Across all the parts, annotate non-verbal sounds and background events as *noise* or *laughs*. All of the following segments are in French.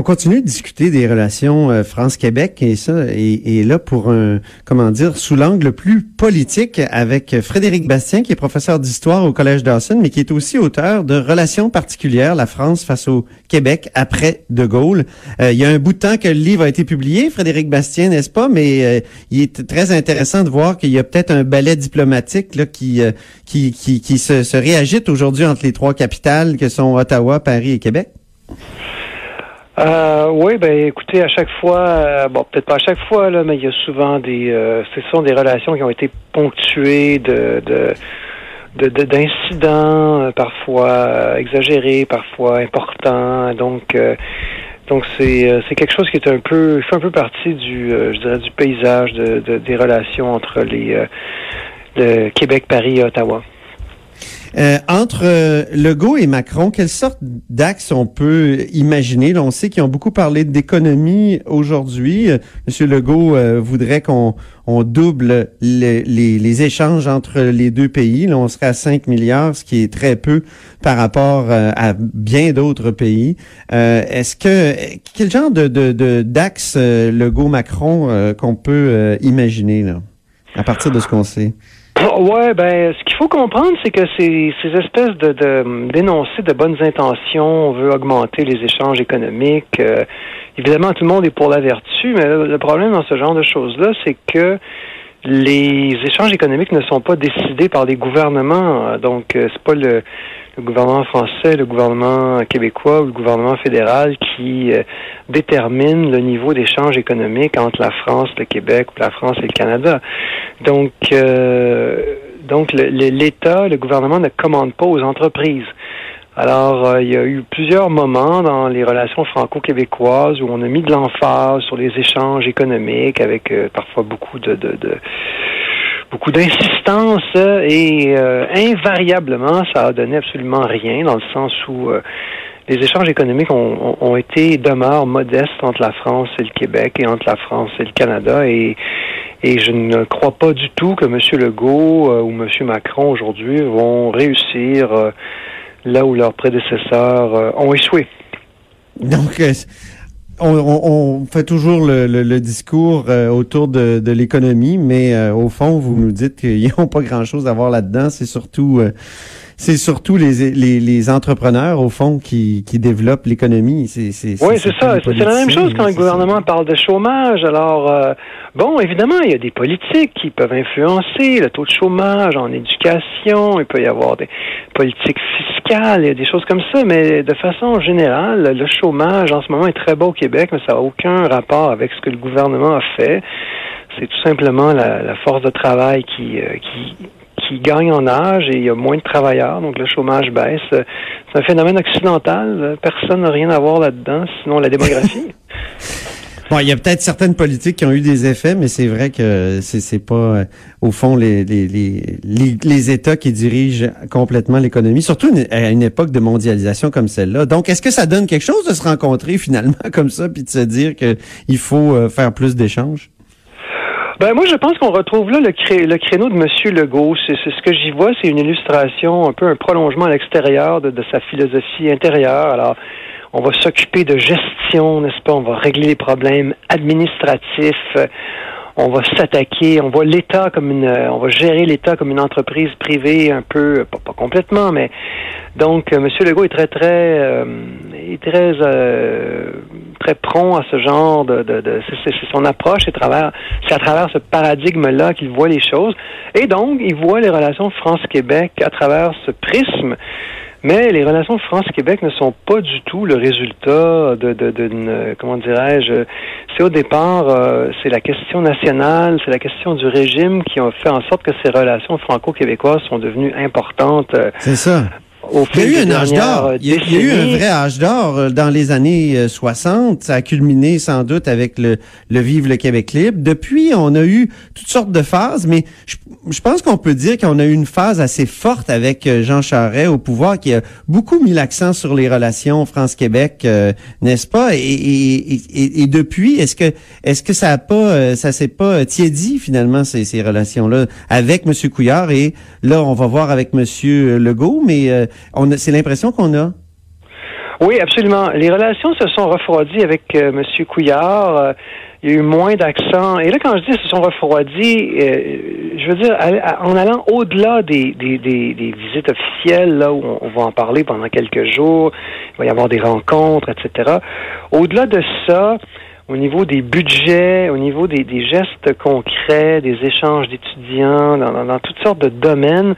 On continue de discuter des relations euh, France-Québec et ça, et, là pour un, comment dire, sous l'angle plus politique avec Frédéric Bastien, qui est professeur d'histoire au Collège Dawson, mais qui est aussi auteur de Relations particulières, la France face au Québec après De Gaulle. Euh, il y a un bout de temps que le livre a été publié, Frédéric Bastien, n'est-ce pas? Mais euh, il est très intéressant de voir qu'il y a peut-être un ballet diplomatique là, qui, qui, qui, qui se, se réagite aujourd'hui entre les trois capitales que sont Ottawa, Paris et Québec. Euh, oui, ben écoutez, à chaque fois, euh, bon peut-être pas à chaque fois là, mais il y a souvent des, euh, ce sont des relations qui ont été ponctuées de, de d'incidents euh, parfois exagérés, parfois importants. Donc, donc c'est c'est quelque chose qui est un peu fait un peu partie du je dirais du paysage de, des relations entre les le Québec, Paris et Ottawa. Euh, entre euh, Legault et Macron, quelle sorte d'axe on peut imaginer? on sait qu'ils ont beaucoup parlé d'économie aujourd'hui. Euh, Monsieur Legault voudrait qu'on on double les, échanges entre les deux pays. Là, on serait à 5 milliards, ce qui est très peu par rapport à bien d'autres pays. Est-ce que quel genre de d'axe de, Legault-Macron qu'on peut imaginer à partir de ce qu'on sait? Ouais, ben, ce qu'il faut comprendre, c'est que ces, ces espèces de, de d'énoncés de bonnes intentions, on veut augmenter les échanges économiques. Euh, évidemment, tout le monde est pour la vertu, mais le, problème dans ce genre de choses-là, c'est que les échanges économiques ne sont pas décidés par les gouvernements. Donc, euh, c'est pas le le gouvernement français, le gouvernement québécois ou le gouvernement fédéral qui euh, détermine le niveau d'échange économique entre la France, le Québec ou la France et le Canada. Donc, euh, donc l'État, le, gouvernement ne commande pas aux entreprises. Alors, euh, il y a eu plusieurs moments dans les relations franco-québécoises où on a mis de l'emphase sur les échanges économiques avec parfois beaucoup de, de, de beaucoup d'insistance et euh, invariablement, ça a donné absolument rien dans le sens où euh, les échanges économiques ont, ont, été demeurent modestes entre la France et le Québec et entre la France et le Canada et et je ne crois pas du tout que M. Legault euh, ou M. Macron aujourd'hui vont réussir là où leurs prédécesseurs ont échoué. Donc, on, fait toujours le, discours euh, autour de, l'économie, mais euh, au fond, vous nous dites qu'ils n'ont pas grand-chose à voir là-dedans. C'est surtout, euh, c'est surtout les, les, entrepreneurs, au fond, qui, qui développent l'économie. C'est, oui, c'est ça. C'est la même chose quand le gouvernement parle de chômage. Alors, bon, évidemment, il y a des politiques qui peuvent influencer le taux de chômage en éducation. Il peut y avoir des politiques fiscales, il y a des choses comme ça. Mais de façon générale, le chômage en ce moment est très bas au Québec, mais ça n'a aucun rapport avec ce que le gouvernement a fait. C'est tout simplement la, force de travail qui, qui qui gagne en âge et il y a moins de travailleurs, donc le chômage baisse. C'est un phénomène occidental. Personne n'a rien à voir là-dedans, sinon la démographie. *laughs* Bon, il y a peut-être certaines politiques qui ont eu des effets, mais c'est vrai que c'est c'est pas euh, au fond les les, les les États qui dirigent complètement l'économie, surtout à une époque de mondialisation comme celle-là. Donc, est-ce que ça donne quelque chose de se rencontrer finalement *laughs* comme ça, puis de se dire que il faut euh, faire plus d'échanges? Ben moi, je pense qu'on retrouve là le, le créneau de M. Legault. C'est ce que j'y vois, c'est une illustration, un peu un prolongement à l'extérieur de, de, sa philosophie intérieure. Alors, on va s'occuper de gestion, n'est-ce pas? On va régler les problèmes administratifs on va s'attaquer, on voit l'État comme une, on va gérer l'État comme une entreprise privée un peu, pas, complètement, mais donc M. Legault est très très, euh, est très euh, très prompt à ce genre de, de, de c'est son approche, c'est travers, c'est à travers ce paradigme-là qu'il voit les choses, et donc il voit les relations France-Québec à travers ce prisme. Mais les relations France-Québec ne sont pas du tout le résultat de, de, de, comment dirais-je, c'est au départ, euh, c'est la question nationale, c'est la question du régime qui ont fait en sorte que ces relations franco-québécoises sont devenues importantes. c'est ça. Au Il y a eu un âge d'or. Il y a- il y a eu un vrai âge d'or euh, dans les années euh, 60. Ça a culminé sans doute avec le, le Vive le Québec libre. Depuis, on a eu toutes sortes de phases, mais je, je pense qu'on peut dire qu'on a eu une phase assez forte avec euh, Jean Charest au pouvoir qui a beaucoup mis l'accent sur les relations France-Québec, euh, n'est-ce pas? Et, et, et, et depuis, est-ce que est-ce que ça a pas euh, ça s'est pas tiédi finalement ces, ces relations-là avec M. Couillard? Et là on va voir avec M. Legault, mais euh, c'est l'impression qu'on a. Oui, absolument. Les relations se sont refroidies avec euh, M. Couillard. Euh, il y a eu moins d'accent. Et là, quand je dis se sont refroidies, euh, je veux dire, en allant au-delà des, des, des, visites officielles, là où on, va en parler pendant quelques jours, il va y avoir des rencontres, etc. Au-delà de ça, au niveau des budgets, au niveau des, gestes concrets, des échanges d'étudiants, dans toutes sortes de domaines,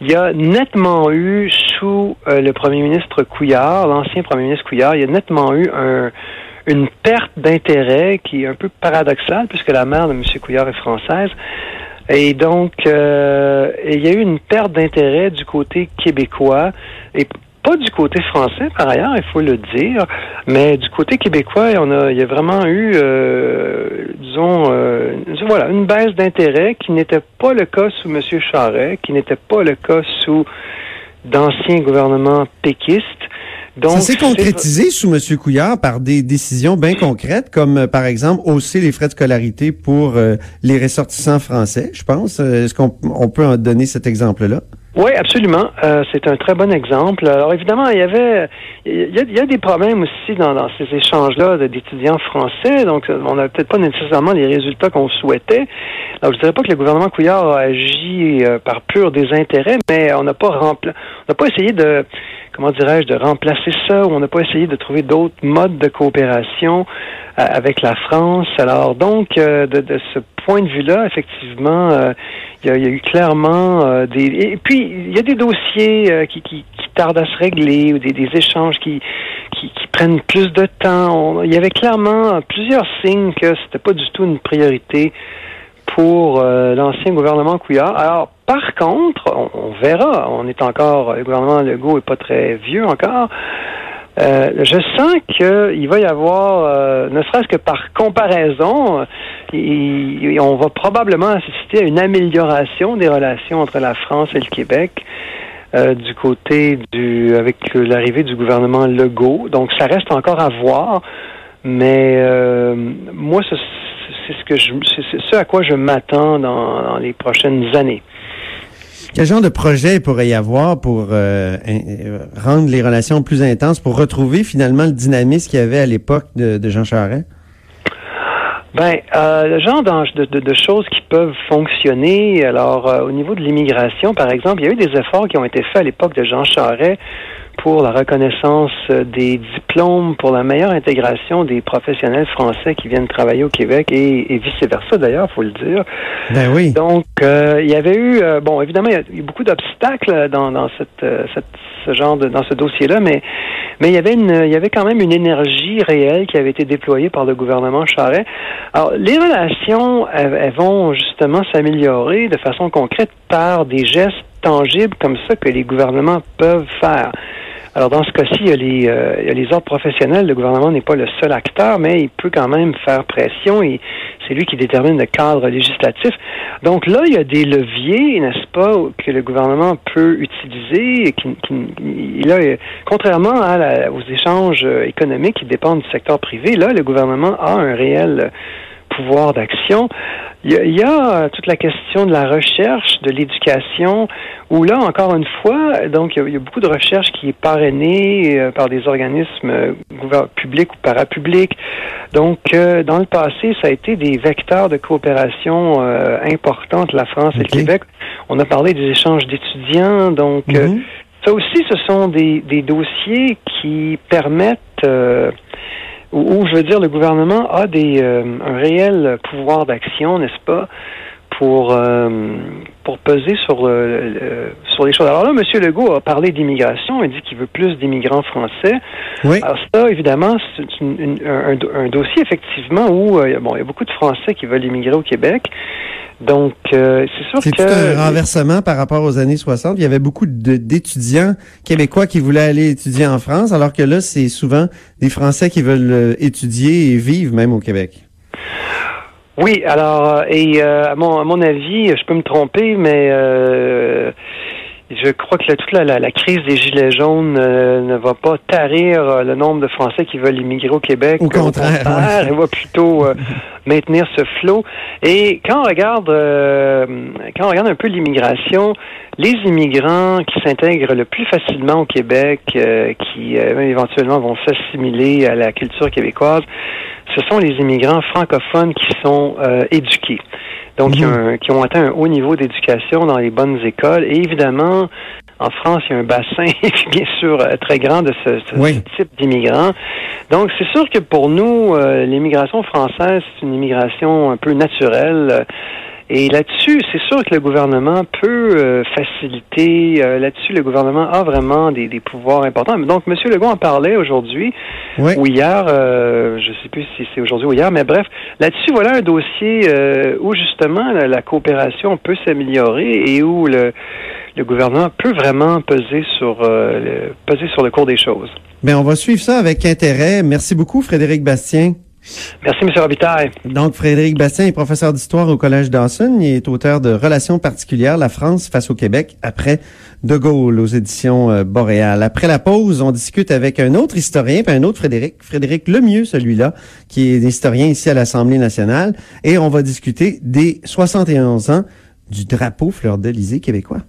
il y a nettement eu, sous euh, le premier ministre Couillard, l'ancien premier ministre Couillard, il y a nettement eu un, une perte d'intérêt qui est un peu paradoxale, puisque la mère de M. Couillard est française. Et donc, euh, il y a eu une perte d'intérêt du côté québécois et pas du côté français, par ailleurs, il faut le dire, mais du côté québécois, on a, il y a vraiment eu, euh, disons, euh, voilà, une baisse d'intérêt qui n'était pas le cas sous M. Charest, qui n'était pas le cas sous d'anciens gouvernements péquistes. Donc, ça s'est concrétisé sous M. Couillard par des décisions bien concrètes, comme euh, par exemple hausser les frais de scolarité pour euh, les ressortissants français, je pense. Est-ce qu'on on peut en donner cet exemple-là? Oui, absolument. Euh, c'est un très bon exemple. Alors évidemment, il y avait, il y a, il y a des problèmes aussi dans, dans ces échanges-là d'étudiants français. Donc, euh, on n'a peut-être pas nécessairement les résultats qu'on souhaitait. Alors, je dirais pas que le gouvernement Couillard a agi euh, par pur désintérêt, mais on n'a pas rempla- on n'a pas essayé de, comment dirais-je, de remplacer ça, ou on n'a pas essayé de trouver d'autres modes de coopération avec la France. Alors donc, euh, de, ce point de vue-là, effectivement, euh, il y, a, eu clairement euh, des... Et puis, il y a des dossiers euh, qui, tardent à se régler, ou des, échanges qui, qui, prennent plus de temps. Il y avait clairement plusieurs signes que c'était pas du tout une priorité pour euh, l'ancien gouvernement Couillard. Alors, par contre, on, on verra. On est encore, le gouvernement Legault est pas très vieux encore. Euh, je sens qu'il va y avoir, euh, ne serait-ce que par comparaison, euh, on va probablement assister à une amélioration des relations entre la France et le Québec euh, du côté du, avec l'arrivée du gouvernement Legault. Donc, ça reste encore à voir, mais moi, ce- c'est ce je, c'est ce à quoi je m'attends dans les prochaines années. Quel genre de projet il pourrait y avoir pour euh, euh, rendre les relations plus intenses, pour retrouver finalement le dynamisme qu'il y avait à l'époque de, Jean Charest? Ben, euh, le genre de, de- choses qui peuvent fonctionner. Alors, au niveau de l'immigration, par exemple, il y a eu des efforts qui ont été faits à l'époque de Jean Charest pour la reconnaissance des diplômes, pour la meilleure intégration des professionnels français qui viennent travailler au Québec et, et vice-versa, d'ailleurs, faut le dire. Ben oui. Donc, euh, il y avait eu, euh, bon, évidemment, il y a eu beaucoup d'obstacles dans, dans cette, euh, cette- ce genre de, dans ce dossier-là, mais, mais il y avait une, il y avait quand même une énergie réelle qui avait été déployée par le gouvernement Charest. Alors, les relations, elles, elles vont justement s'améliorer de façon concrète par des gestes tangibles comme ça que les gouvernements peuvent faire. Alors, dans ce cas-ci, il y, a les, euh, il y a les ordres professionnels. Le gouvernement n'est pas le seul acteur, mais il peut quand même faire pression et c'est lui qui détermine le cadre législatif. Donc là, il y a des leviers, n'est-ce pas, que le gouvernement peut utiliser. Et contrairement aux échanges euh, économiques qui dépendent du secteur privé, là, le gouvernement a un réel pouvoir d'action. Il y, a, il y a, euh, toute la question de la recherche, de l'éducation, où là, encore une fois, donc il y a, beaucoup de recherche qui est parrainée euh, par des organismes euh, publics ou parapublics. Donc, euh, dans le passé, ça a été des vecteurs de coopération euh, importants entre la France et le Québec. On a parlé des échanges d'étudiants, donc euh, Mhm. ça aussi, ce sont des, des dossiers qui permettent, euh, où, je veux dire, le gouvernement a des, euh, un réel pouvoir d'action, n'est-ce pas, pour pour peser sur sur les choses. Alors là, M. Legault a parlé d'immigration, il dit qu'il veut plus d'immigrants français. Oui. Alors ça, évidemment, c'est un, un, dossier effectivement où bon, il y a beaucoup de Français qui veulent immigrer au Québec. Donc, euh, c'est sûr que... C'est un renversement par rapport aux années 60. Il y avait beaucoup d'étudiants québécois qui voulaient aller étudier en France, alors que là, c'est souvent des Français qui veulent euh, étudier et vivre même au Québec. Oui, alors, et euh, à, mon, à mon avis, je peux me tromper, mais je crois que toute la, la, crise des Gilets jaunes euh, ne va pas tarir euh, le nombre de Français qui veulent immigrer au Québec. Au contraire. Elle va plutôt euh, *laughs* maintenir ce flot. Et quand on regarde quand on regarde un peu l'immigration, les immigrants qui s'intègrent le plus facilement au Québec, qui éventuellement vont s'assimiler à la culture québécoise, ce sont les immigrants francophones qui sont éduqués donc mhm. qui, ont, atteint un haut niveau d'éducation dans les bonnes écoles. Et évidemment, en France, il y a un bassin, *laughs* bien sûr, euh, très grand de ce, type d'immigrants. Donc, c'est sûr que pour nous, euh, l'immigration française, c'est une immigration un peu naturelle. Et là-dessus, c'est sûr que le gouvernement peut euh, faciliter. Euh, là-dessus, le gouvernement a vraiment des, pouvoirs importants. Donc, M. Legault en parlait aujourd'hui ou hier. Euh, je ne sais plus si c'est aujourd'hui ou hier, mais bref, là-dessus, voilà un dossier où justement la, coopération peut s'améliorer et où le, le gouvernement peut vraiment peser sur le, peser sur le cours des choses. Bien, on va suivre ça avec intérêt. Merci beaucoup, Frédéric Bastien. Merci, M. Robitaille. Donc, Frédéric Bastien est professeur d'histoire au Collège Dawson. Il est auteur de Relations particulières, la France face au Québec, après De Gaulle aux éditions euh, Boréal. Après la pause, on discute avec un autre historien, puis un autre Frédéric, Frédéric Lemieux, celui-là, qui est historien ici à l'Assemblée nationale. Et on va discuter des 71 ans du drapeau fleur-de-lysée québécois.